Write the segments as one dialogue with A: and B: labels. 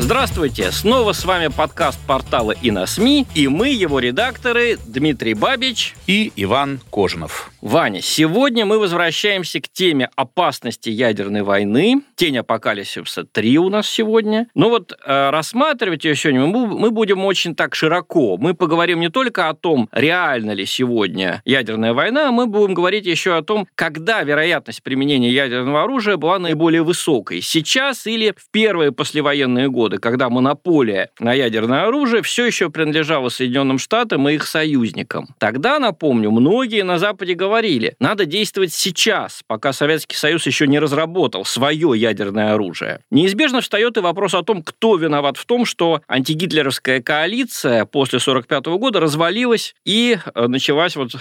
A: Здравствуйте! Снова с вами подкаст портала и на СМИ, и мы, его редакторы, Дмитрий Бабич
B: и Иван Кожинов.
A: Ваня, сегодня мы возвращаемся к теме опасности ядерной войны. Тень апокалипсиса 3 у нас сегодня. Но вот э, рассматривать ее сегодня мы, мы будем очень так широко. Мы поговорим не только о том, реально ли сегодня ядерная война, мы будем говорить еще о том, когда вероятность применения ядерного оружия была наиболее высокой. Сейчас или в первые послевоенные годы, когда монополия на ядерное оружие все еще принадлежала Соединенным Штатам и их союзникам. Тогда, напомню, многие на Западе говорили, говорили, надо действовать сейчас, пока Советский Союз еще не разработал свое ядерное оружие. Неизбежно встает и вопрос о том, кто виноват в том, что антигитлеровская коалиция после 1945 года развалилась и э, началась вот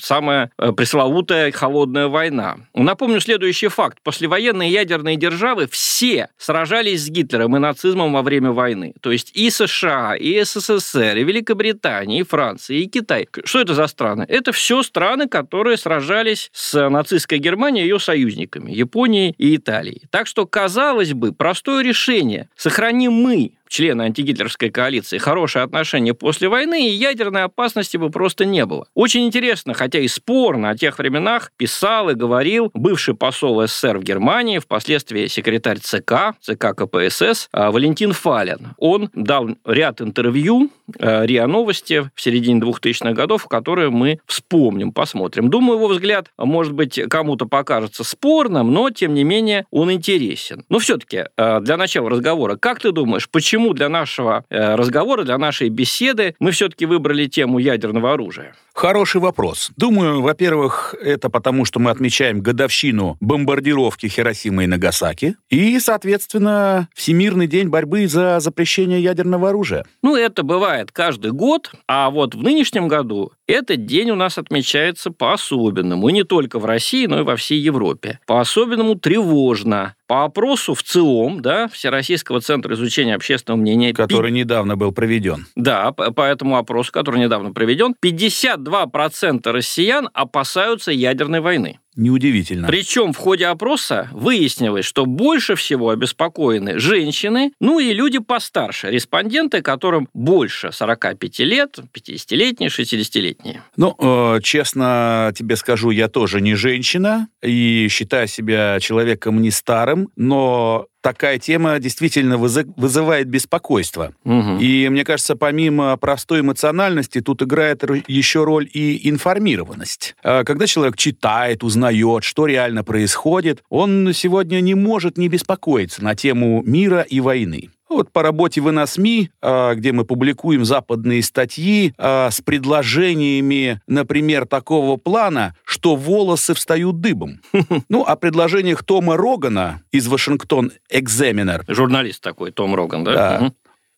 A: самая э, пресловутая холодная война. Напомню следующий факт. Послевоенные ядерные державы все сражались с Гитлером и нацизмом во время войны. То есть и США, и СССР, и Великобритания, и Франция, и Китай. Что это за страны? Это все страны, которые сражались с нацистской Германией и ее союзниками, Японией и Италией. Так что, казалось бы, простое решение. Сохраним мы члены антигитлеровской коалиции, хорошие отношения после войны, и ядерной опасности бы просто не было. Очень интересно, хотя и спорно о тех временах писал и говорил бывший посол СССР в Германии, впоследствии секретарь ЦК, ЦК КПСС а, Валентин Фален. Он дал ряд интервью РИА Новости в середине 2000-х годов, которые мы вспомним, посмотрим. Думаю, его взгляд, может быть, кому-то покажется спорным, но, тем не менее, он интересен. Но все-таки, а, для начала разговора, как ты думаешь, почему почему для нашего э, разговора, для нашей беседы мы все-таки выбрали тему ядерного оружия?
B: Хороший вопрос. Думаю, во-первых, это потому, что мы отмечаем годовщину бомбардировки Хиросимы и Нагасаки и, соответственно, Всемирный день борьбы за запрещение ядерного оружия.
A: Ну, это бывает каждый год, а вот в нынешнем году этот день у нас отмечается по-особенному, и не только в России, но и во всей Европе. По-особенному тревожно. По опросу в ЦИОМ, да, Всероссийского центра изучения общественного мнения...
B: Который пи... недавно был проведен.
A: Да, по этому опросу, который недавно проведен, 52% россиян опасаются ядерной войны.
B: Неудивительно.
A: Причем в ходе опроса выяснилось, что больше всего обеспокоены женщины, ну и люди постарше, респонденты, которым больше 45 лет, 50-летние, 60-летние.
B: Ну, э, честно тебе скажу, я тоже не женщина и считаю себя человеком не старым, но такая тема действительно вызывает беспокойство. Угу. И мне кажется, помимо простой эмоциональности, тут играет еще роль и информированность. А когда человек читает, узнает, что реально происходит, он сегодня не может не беспокоиться на тему мира и войны. Вот по работе в ИНАСМИ, а, где мы публикуем западные статьи а, с предложениями, например, такого плана, что волосы встают дыбом. Ну, о предложениях Тома Рогана из Вашингтон Экзаменер.
A: Журналист такой, Том Роган, да?
B: Да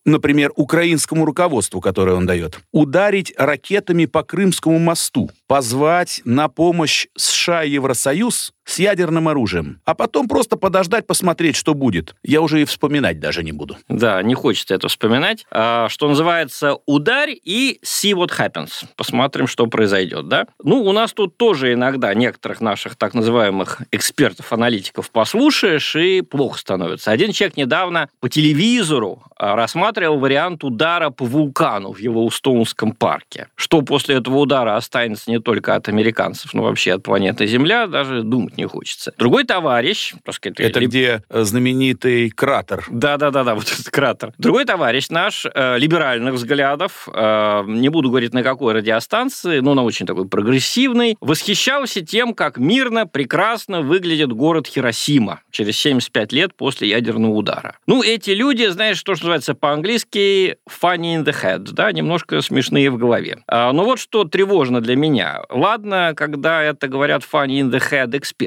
B: например, украинскому руководству, которое он дает, ударить ракетами по Крымскому мосту, позвать на помощь США и Евросоюз с ядерным оружием, а потом просто подождать, посмотреть, что будет. Я уже и вспоминать даже не буду.
A: Да, не хочется это вспоминать. А, что называется, ударь и see what happens. Посмотрим, что произойдет, да? Ну, у нас тут тоже иногда некоторых наших так называемых экспертов-аналитиков послушаешь, и плохо становится. Один человек недавно по телевизору а, рассматривал вариант удара по вулкану в его Устоунском парке. Что после этого удара останется не только от американцев, но вообще от планеты Земля, даже думать думать не хочется. Другой товарищ...
B: Так сказать, это ли... где э, знаменитый кратер.
A: Да-да-да, вот этот кратер. Другой товарищ наш, э, либеральных взглядов, э, не буду говорить на какой радиостанции, но на очень такой прогрессивный, восхищался тем, как мирно, прекрасно выглядит город Хиросима через 75 лет после ядерного удара. Ну, эти люди, знаешь, то, что называется по-английски funny in the head, да, немножко смешные в голове. А, но вот что тревожно для меня. Ладно, когда это говорят funny in the head эксперты.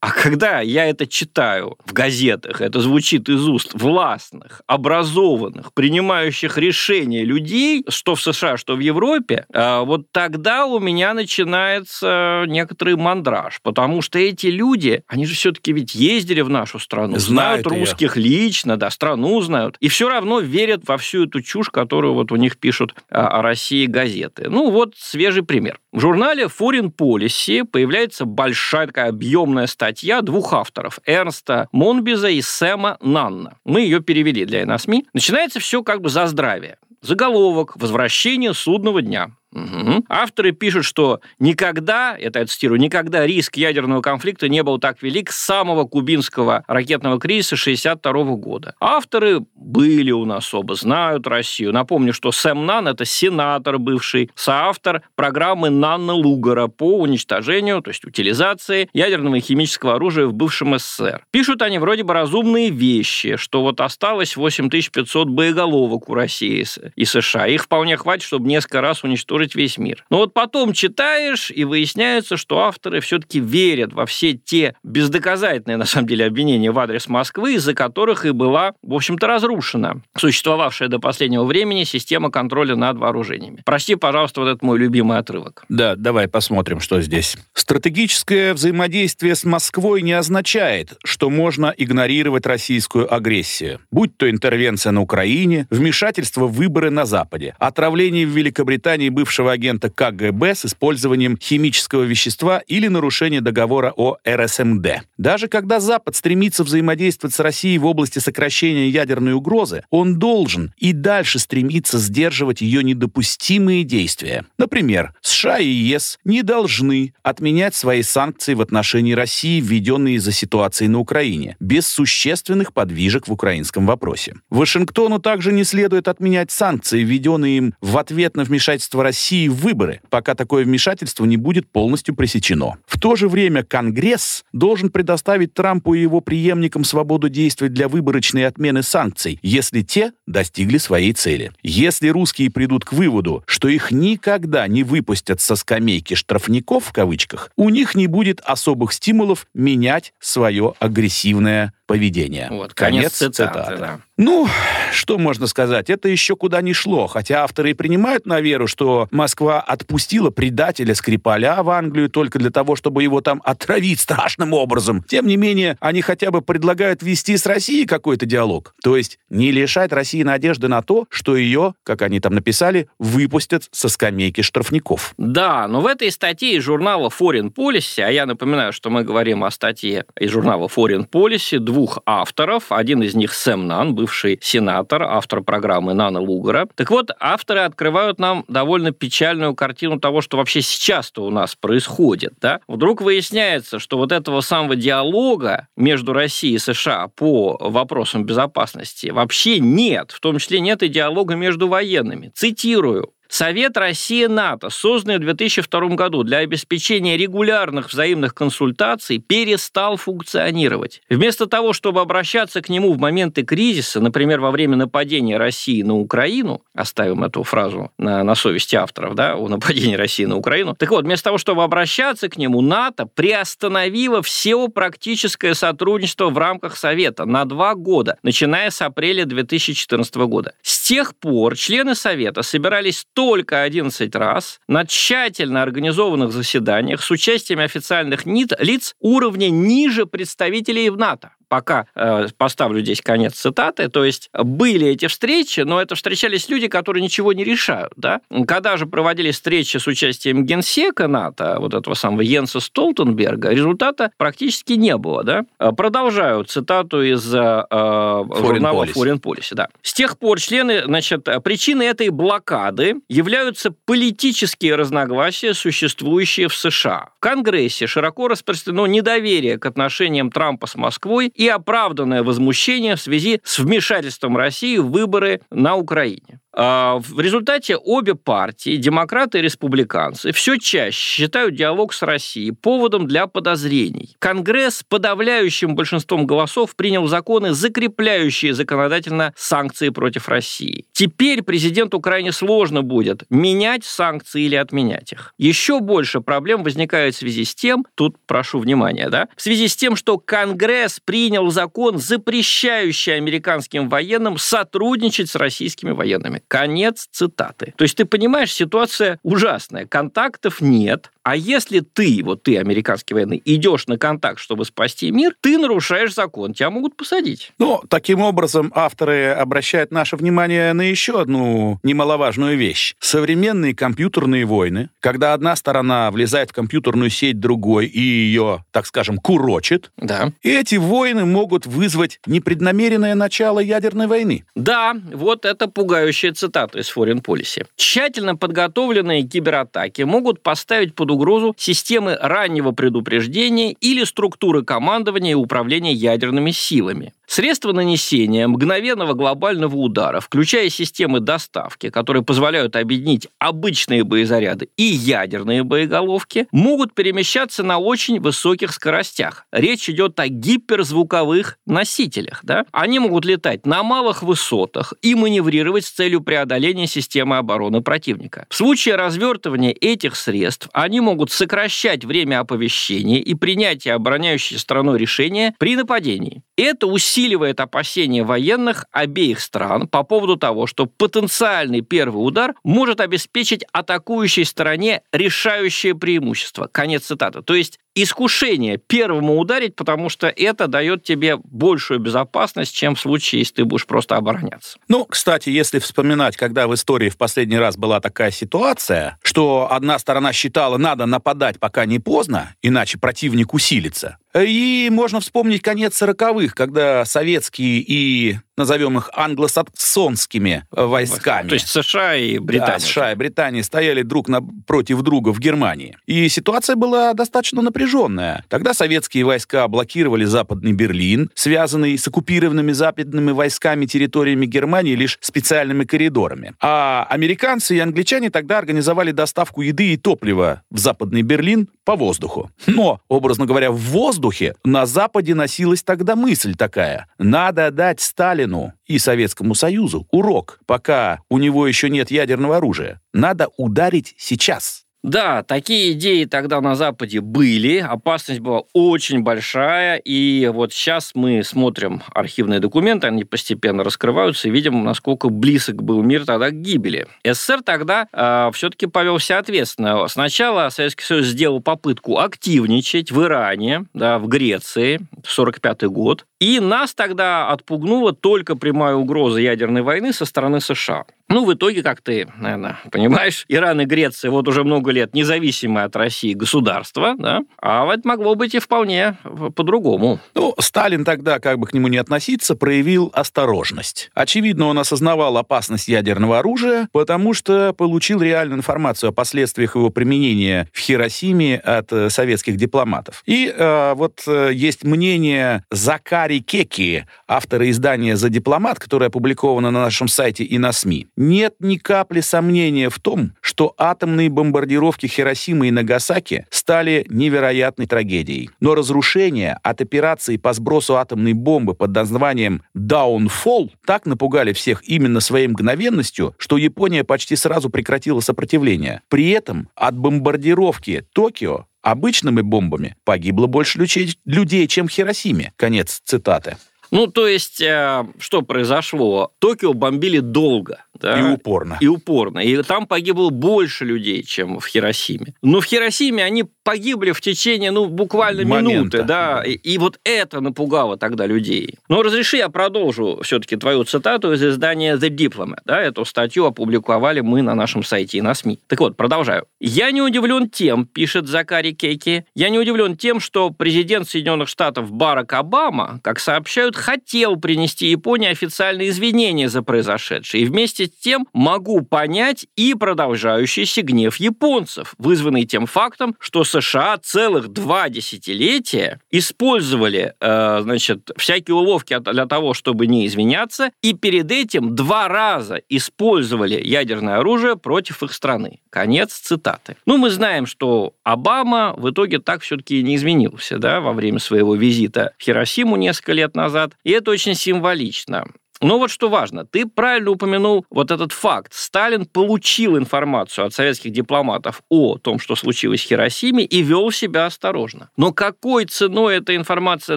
A: А когда я это читаю в газетах, это звучит из уст властных, образованных, принимающих решения людей, что в США, что в Европе, а, вот тогда у меня начинается некоторый мандраж, потому что эти люди, они же все-таки ведь ездили в нашу страну, знают, знают русских лично, да, страну знают, и все равно верят во всю эту чушь, которую вот у них пишут а, о России газеты. Ну вот свежий пример. В журнале Foreign Policy появляется большая такая объемная статья двух авторов, Эрнста Монбиза и Сэма Нанна. Мы ее перевели для ИНАСМИ. Начинается все как бы за здравие. Заголовок «Возвращение судного дня». Угу. Авторы пишут, что никогда, это я цитирую, никогда риск ядерного конфликта не был так велик с самого кубинского ракетного кризиса 1962 года. Авторы были у нас оба, знают Россию. Напомню, что Сэм Нан – это сенатор бывший, соавтор программы Нанна Лугара по уничтожению, то есть утилизации ядерного и химического оружия в бывшем СССР. Пишут они вроде бы разумные вещи, что вот осталось 8500 боеголовок у России и США. Их вполне хватит, чтобы несколько раз уничтожить уничтожить весь мир. Но вот потом читаешь, и выясняется, что авторы все-таки верят во все те бездоказательные, на самом деле, обвинения в адрес Москвы, из-за которых и была, в общем-то, разрушена существовавшая до последнего времени система контроля над вооружениями. Прости, пожалуйста, вот этот мой любимый отрывок.
B: Да, давай посмотрим, что здесь. Стратегическое взаимодействие с Москвой не означает, что можно игнорировать российскую агрессию. Будь то интервенция на Украине, вмешательство в выборы на Западе, отравление в Великобритании бывшего бывшего агента КГБ с использованием химического вещества или нарушение договора о РСМД. Даже когда Запад стремится взаимодействовать с Россией в области сокращения ядерной угрозы, он должен и дальше стремиться сдерживать ее недопустимые действия. Например, США и ЕС не должны отменять свои санкции в отношении России, введенные из-за ситуации на Украине, без существенных подвижек в украинском вопросе. Вашингтону также не следует отменять санкции, введенные им в ответ на вмешательство России России выборы, пока такое вмешательство не будет полностью пресечено. В то же время Конгресс должен предоставить Трампу и его преемникам свободу действий для выборочной отмены санкций, если те достигли своей цели. Если русские придут к выводу, что их никогда не выпустят со скамейки штрафников в кавычках, у них не будет особых стимулов менять свое агрессивное поведения.
A: Вот, конец, конец цитаты. цитаты. Да.
B: Ну, что можно сказать? Это еще куда ни шло. Хотя авторы и принимают на веру, что Москва отпустила предателя Скрипаля в Англию только для того, чтобы его там отравить страшным образом. Тем не менее, они хотя бы предлагают вести с Россией какой-то диалог. То есть не лишать России надежды на то, что ее, как они там написали, выпустят со скамейки штрафников.
A: Да, но в этой статье из журнала Foreign Policy, а я напоминаю, что мы говорим о статье из журнала Foreign Policy, двух авторов. Один из них Сэм Нан, бывший сенатор, автор программы Нана Лугара. Так вот, авторы открывают нам довольно печальную картину того, что вообще сейчас-то у нас происходит. Да? Вдруг выясняется, что вот этого самого диалога между Россией и США по вопросам безопасности вообще нет. В том числе нет и диалога между военными. Цитирую. Совет России-НАТО, созданный в 2002 году для обеспечения регулярных взаимных консультаций, перестал функционировать. Вместо того, чтобы обращаться к нему в моменты кризиса, например, во время нападения России на Украину, оставим эту фразу на, на совести авторов, да, о нападении России на Украину, так вот, вместо того, чтобы обращаться к нему, НАТО приостановило все практическое сотрудничество в рамках Совета на два года, начиная с апреля 2014 года. С тех пор члены Совета собирались только 11 раз на тщательно организованных заседаниях с участием официальных лиц уровня ниже представителей в НАТО пока э, поставлю здесь конец цитаты, то есть были эти встречи, но это встречались люди, которые ничего не решают, да? Когда же проводились встречи с участием генсека НАТО, вот этого самого Йенса Столтенберга, результата практически не было, да? Э, продолжаю цитату из э, Foreign журнала Policy. Foreign Policy, да. С тех пор члены, значит, причиной этой блокады являются политические разногласия, существующие в США. В Конгрессе широко распространено недоверие к отношениям Трампа с Москвой и оправданное возмущение в связи с вмешательством России в выборы на Украине. А, в результате обе партии, демократы и республиканцы, все чаще считают диалог с Россией поводом для подозрений. Конгресс подавляющим большинством голосов принял законы, закрепляющие законодательно санкции против России. Теперь президенту крайне сложно будет менять санкции или отменять их. Еще больше проблем возникает в связи с тем, тут прошу внимания, да, в связи с тем, что Конгресс принял закон, запрещающий американским военным сотрудничать с российскими военными. Конец цитаты. То есть ты понимаешь, ситуация ужасная. Контактов нет, а если ты, вот ты, американский военный, идешь на контакт, чтобы спасти мир, ты нарушаешь закон, тебя могут посадить.
B: Ну, таким образом, авторы обращают наше внимание на еще одну немаловажную вещь. Современные компьютерные войны, когда одна сторона влезает в компьютерную сеть другой и ее, так скажем, курочит,
A: да.
B: и эти войны могут вызвать непреднамеренное начало ядерной войны.
A: Да, вот это пугающая цитата из Foreign Policy. Тщательно подготовленные кибератаки могут поставить под угрозу системы раннего предупреждения или структуры командования и управления ядерными силами. Средства нанесения мгновенного глобального удара, включая системы доставки, которые позволяют объединить обычные боезаряды и ядерные боеголовки, могут перемещаться на очень высоких скоростях. Речь идет о гиперзвуковых носителях. Да? Они могут летать на малых высотах и маневрировать с целью преодоления системы обороны противника. В случае развертывания этих средств они могут сокращать время оповещения и принятия обороняющей страной решения при нападении. Это усиливает опасения военных обеих стран по поводу того, что потенциальный первый удар может обеспечить атакующей стороне решающее преимущество. Конец цитаты. То есть искушение первому ударить, потому что это дает тебе большую безопасность, чем в случае, если ты будешь просто обороняться.
B: Ну, кстати, если вспоминать, когда в истории в последний раз была такая ситуация, что одна сторона считала, надо нападать, пока не поздно, иначе противник усилится, и можно вспомнить конец сороковых, когда советские и назовем их англосаксонскими войсками.
A: То есть США и Британия.
B: Да, США и Британия стояли друг напротив друга в Германии. И ситуация была достаточно напряженная. Тогда советские войска блокировали Западный Берлин, связанный с оккупированными западными войсками территориями Германии лишь специальными коридорами. А американцы и англичане тогда организовали доставку еды и топлива в Западный Берлин по воздуху. Но, образно говоря, в воздухе на Западе носилась тогда мысль такая. Надо дать Сталину Сталину и Советскому Союзу урок, пока у него еще нет ядерного оружия. Надо ударить сейчас.
A: Да, такие идеи тогда на Западе были, опасность была очень большая, и вот сейчас мы смотрим архивные документы, они постепенно раскрываются, и видим, насколько близок был мир тогда к гибели. СССР тогда э, все-таки повел себя ответственно. Сначала Советский Союз сделал попытку активничать в Иране, да, в Греции, 45 год, и нас тогда отпугнула только прямая угроза ядерной войны со стороны США. Ну, в итоге, как ты, наверное, понимаешь, Иран и Греция вот уже много лет независимые от России государства, да, а вот могло быть и вполне по-другому.
B: Ну, Сталин тогда, как бы к нему не относиться, проявил осторожность. Очевидно, он осознавал опасность ядерного оружия, потому что получил реальную информацию о последствиях его применения в Хиросиме от э, советских дипломатов. И э, вот э, есть мнение Закари Ари Кеки, автора издания «За дипломат», которое опубликовано на нашем сайте и на СМИ, нет ни капли сомнения в том, что атомные бомбардировки Хиросимы и Нагасаки стали невероятной трагедией. Но разрушения от операции по сбросу атомной бомбы под названием «Downfall» так напугали всех именно своей мгновенностью, что Япония почти сразу прекратила сопротивление. При этом от бомбардировки Токио Обычными бомбами погибло больше людей, чем в Хиросиме. Конец цитаты.
A: Ну, то есть, э, что произошло? Токио бомбили долго.
B: Да? И упорно.
A: И упорно. И там погибло больше людей, чем в Хиросиме. Но в Хиросиме они погибли в течение, ну, буквально Момента. минуты, да. И, и вот это напугало тогда людей. Но разреши я продолжу все-таки твою цитату из издания The Diplomat. Да, эту статью опубликовали мы на нашем сайте и на СМИ. Так вот, продолжаю. «Я не удивлен тем, пишет Закари Кейки, я не удивлен тем, что президент Соединенных Штатов Барак Обама, как сообщают, Запад хотел принести Японии официальные извинения за произошедшее. И вместе с тем могу понять и продолжающийся гнев японцев, вызванный тем фактом, что США целых два десятилетия использовали, э, значит, всякие уловки для того, чтобы не извиняться, и перед этим два раза использовали ядерное оружие против их страны. Конец цитаты. Ну, мы знаем, что Обама в итоге так все-таки не изменился да, во время своего визита в Хиросиму несколько лет назад. И это очень символично. Но вот что важно, ты правильно упомянул вот этот факт. Сталин получил информацию от советских дипломатов о том, что случилось в Хиросиме, и вел себя осторожно. Но какой ценой эта информация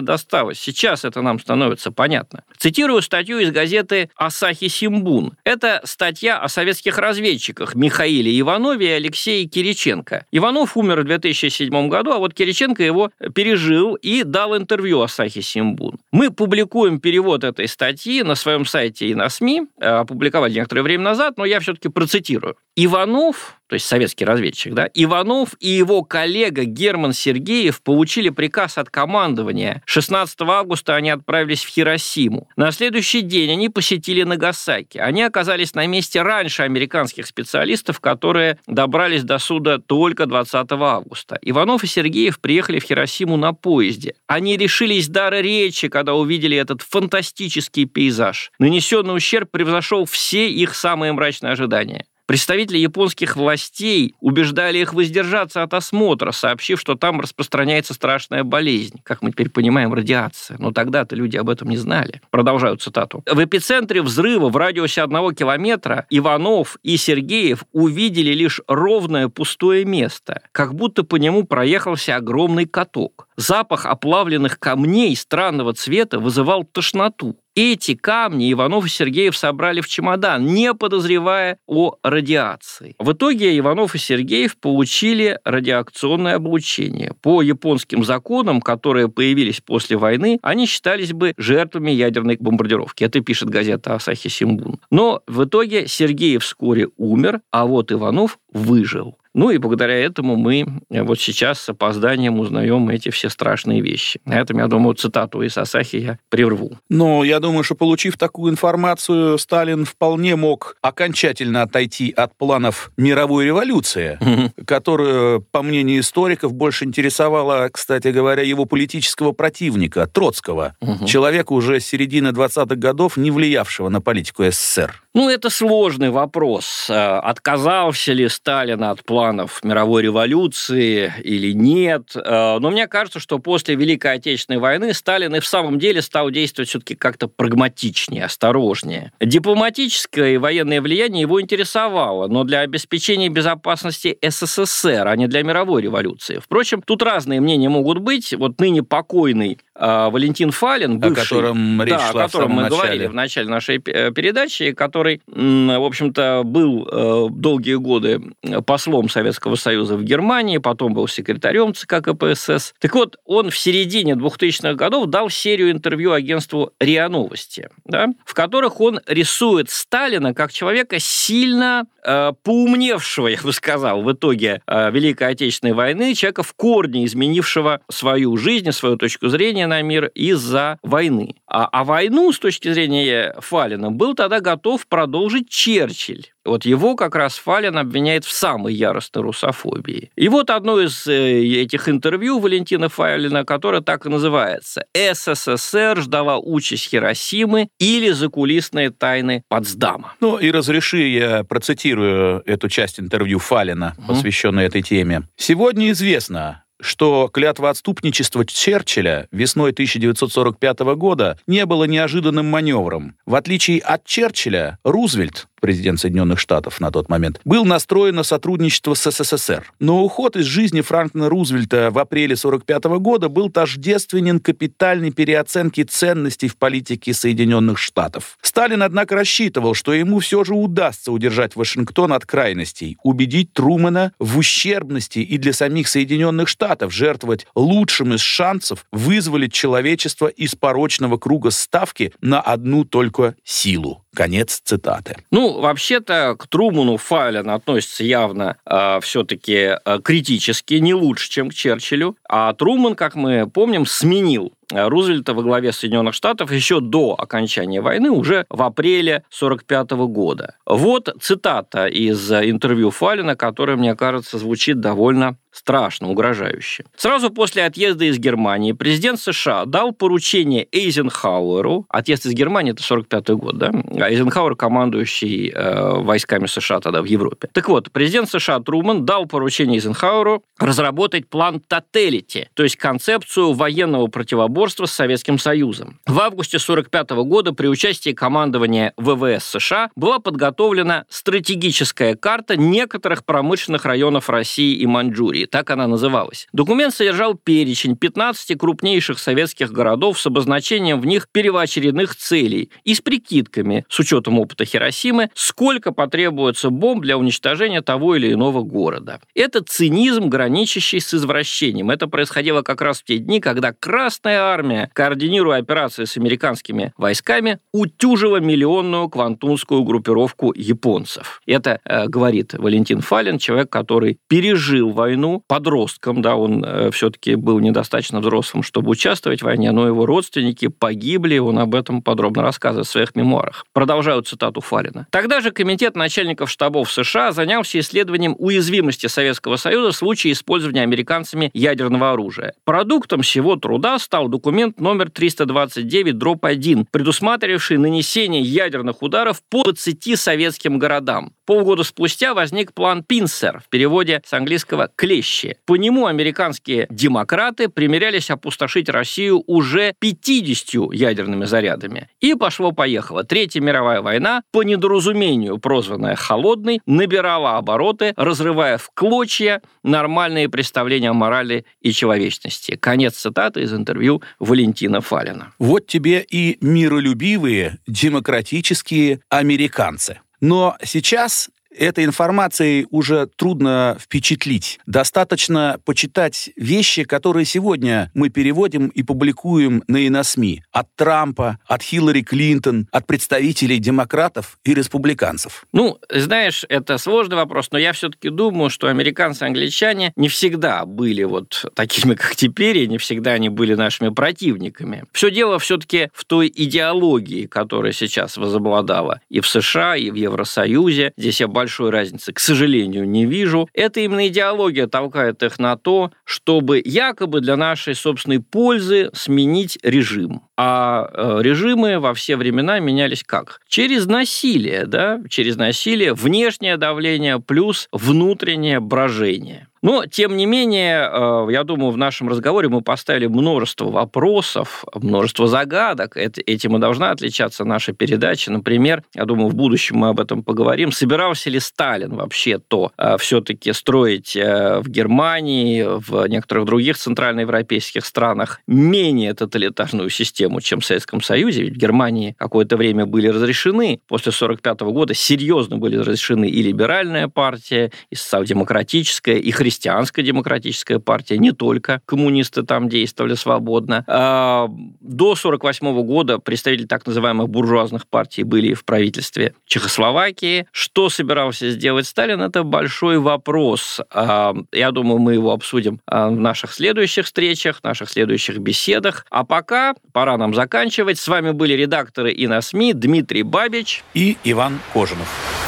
A: досталась? Сейчас это нам становится понятно. Цитирую статью из газеты «Асахи Симбун». Это статья о советских разведчиках Михаиле Иванове и Алексее Кириченко. Иванов умер в 2007 году, а вот Кириченко его пережил и дал интервью Асахи Симбун. Мы публикуем перевод этой статьи на своем своем сайте и на СМИ, э, опубликовали некоторое время назад, но я все-таки процитирую. Иванов, то есть советский разведчик, да, Иванов и его коллега Герман Сергеев получили приказ от командования. 16 августа они отправились в Хиросиму. На следующий день они посетили Нагасаки. Они оказались на месте раньше американских специалистов, которые добрались до суда только 20 августа. Иванов и Сергеев приехали в Хиросиму на поезде. Они решились дара речи, когда увидели этот фантастический пейзаж. Нанесенный ущерб превзошел все их самые мрачные ожидания. Представители японских властей убеждали их воздержаться от осмотра, сообщив, что там распространяется страшная болезнь, как мы теперь понимаем, радиация. Но тогда-то люди об этом не знали. Продолжаю цитату. В эпицентре взрыва в радиусе одного километра Иванов и Сергеев увидели лишь ровное пустое место, как будто по нему проехался огромный каток. Запах оплавленных камней странного цвета вызывал тошноту. Эти камни Иванов и Сергеев собрали в чемодан, не подозревая о радиации. В итоге Иванов и Сергеев получили радиационное облучение. По японским законам, которые появились после войны, они считались бы жертвами ядерной бомбардировки. Это пишет газета «Асахи Симбун». Но в итоге Сергеев вскоре умер, а вот Иванов выжил. Ну и благодаря этому мы э, вот сейчас с опозданием узнаем эти все страшные вещи. На этом, я думаю, цитату из Асахи я прерву.
B: Ну, я думаю, что получив такую информацию, Сталин вполне мог окончательно отойти от планов мировой революции, угу. которую, по мнению историков, больше интересовала, кстати говоря, его политического противника, Троцкого, человека уже с середины 20-х годов, не влиявшего на политику СССР.
A: Ну, это сложный вопрос. Э, отказался ли Сталин от планов мировой революции или нет? Э, но мне кажется, что после Великой Отечественной войны Сталин и в самом деле стал действовать все-таки как-то прагматичнее, осторожнее. Дипломатическое и военное влияние его интересовало, но для обеспечения безопасности СССР, а не для мировой революции. Впрочем, тут разные мнения могут быть. Вот ныне покойный Валентин Фалин,
B: бывший, о котором речь
A: да,
B: шла
A: о котором мы
B: начале.
A: говорили в начале нашей передачи, который который, в общем-то, был э, долгие годы послом Советского Союза в Германии, потом был секретарем ЦК КПСС. Так вот, он в середине 2000-х годов дал серию интервью агентству РИА Новости, да, в которых он рисует Сталина как человека сильно э, поумневшего, я бы сказал, в итоге э, Великой Отечественной войны, человека в корне изменившего свою жизнь, свою точку зрения на мир из-за войны. А, а войну, с точки зрения Фалина, был тогда готов продолжить Черчилль. Вот его как раз Фалин обвиняет в самой яростной русофобии. И вот одно из э, этих интервью Валентина Фалина, которое так и называется «СССР ждала участь Хиросимы или закулисные тайны Потсдама».
B: Ну и разреши, я процитирую эту часть интервью Фалина, посвященную этой теме. «Сегодня известно, что клятва отступничества Черчилля весной 1945 года не было неожиданным маневром. В отличие от Черчилля, Рузвельт президент Соединенных Штатов на тот момент, был настроен на сотрудничество с СССР. Но уход из жизни Франклина Рузвельта в апреле 1945 года был тождественен капитальной переоценке ценностей в политике Соединенных Штатов. Сталин, однако, рассчитывал, что ему все же удастся удержать Вашингтон от крайностей, убедить Трумэна в ущербности и для самих Соединенных Штатов жертвовать лучшим из шансов вызволить человечество из порочного круга ставки на одну только силу. Конец цитаты.
A: Ну, вообще-то к Труману Файлен относится явно э, все-таки э, критически, не лучше, чем к Черчиллю. А Труман, как мы помним, сменил Рузвельта во главе Соединенных Штатов еще до окончания войны, уже в апреле 1945 года. Вот цитата из интервью Фалина, которая, мне кажется, звучит довольно страшно, угрожающе. Сразу после отъезда из Германии президент США дал поручение Эйзенхауэру, отъезд из Германии это 45 год, да? А Эйзенхауэр командующий э, войсками США тогда в Европе. Так вот, президент США Труман дал поручение Эйзенхауэру разработать план Тоталити, то есть концепцию военного противоборства с Советским Союзом. В августе 45 года при участии командования ВВС США была подготовлена стратегическая карта некоторых промышленных районов России и Маньчжурии истории, так она называлась. Документ содержал перечень 15 крупнейших советских городов с обозначением в них первоочередных целей и с прикидками, с учетом опыта Хиросимы, сколько потребуется бомб для уничтожения того или иного города. Это цинизм, граничащий с извращением. Это происходило как раз в те дни, когда Красная Армия, координируя операции с американскими войсками, утюжила миллионную квантунскую группировку японцев. Это э, говорит Валентин Фалин, человек, который пережил войну войну подростком, да, он э, все-таки был недостаточно взрослым, чтобы участвовать в войне, но его родственники погибли, он об этом подробно рассказывает в своих мемуарах. Продолжаю цитату Фарина. Тогда же Комитет начальников штабов США занялся исследованием уязвимости Советского Союза в случае использования американцами ядерного оружия. Продуктом всего труда стал документ номер 329 дробь 1, предусматривавший нанесение ядерных ударов по 20 советским городам. Полгода спустя возник план Пинсер, в переводе с английского «клещи». По нему американские демократы примерялись опустошить Россию уже 50 ядерными зарядами. И пошло-поехало. Третья мировая война, по недоразумению прозванная «холодной», набирала обороты, разрывая в клочья нормальные представления о морали и человечности. Конец цитаты из интервью Валентина Фалина.
B: Вот тебе и миролюбивые демократические американцы. Но сейчас этой информацией уже трудно впечатлить. Достаточно почитать вещи, которые сегодня мы переводим и публикуем на иносми. От Трампа, от Хиллари Клинтон, от представителей демократов и республиканцев.
A: Ну, знаешь, это сложный вопрос, но я все-таки думаю, что американцы и англичане не всегда были вот такими, как теперь, и не всегда они были нашими противниками. Все дело все-таки в той идеологии, которая сейчас возобладала и в США, и в Евросоюзе. Здесь я большой разницы, к сожалению, не вижу. Это именно идеология толкает их на то, чтобы якобы для нашей собственной пользы сменить режим. А э, режимы во все времена менялись как? Через насилие, да, через насилие, внешнее давление плюс внутреннее брожение. Но, тем не менее, э, я думаю, в нашем разговоре мы поставили множество вопросов, множество загадок. Этим и должна отличаться наша передача. Например, я думаю, в будущем мы об этом поговорим. Собирался ли Сталин вообще-то э, все-таки строить э, в Германии, в некоторых других центральноевропейских странах менее тоталитарную систему, чем в Советском Союзе? Ведь в Германии какое-то время были разрешены, после 1945 года серьезно были разрешены и либеральная партия, и социал-демократическая, и христианская христианская демократическая партия, не только коммунисты там действовали свободно. А, до 1948 года представители так называемых буржуазных партий были в правительстве Чехословакии. Что собирался сделать Сталин, это большой вопрос. А, я думаю, мы его обсудим а, в наших следующих встречах, в наших следующих беседах. А пока пора нам заканчивать. С вами были редакторы и на СМИ Дмитрий Бабич
B: и Иван Кожинов.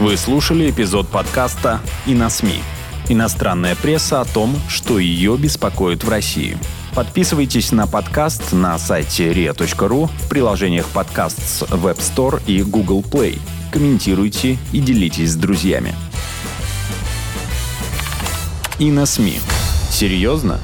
C: Вы слушали эпизод подкаста «И на СМИ». Иностранная пресса о том, что ее беспокоит в России. Подписывайтесь на подкаст на сайте ria.ru в приложениях подкаст с Web Store и Google Play. Комментируйте и делитесь с друзьями. И на СМИ. Серьезно?